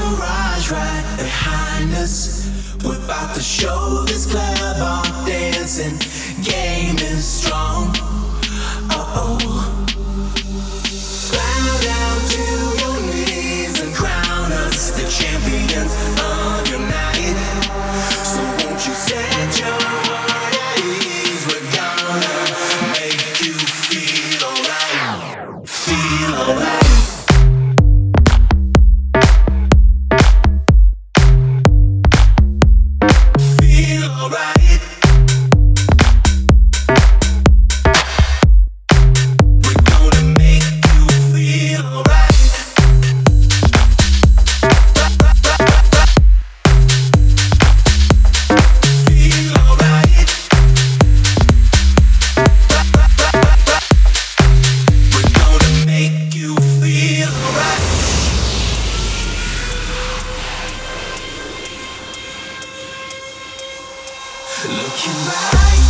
entourage right behind us. We're about to show this club our dancing game is strong. Oh oh. Bow down to your knees and crown us the champions of. So won't you set your heart at ease? We're gonna make you feel alright. Feel alright. looking right.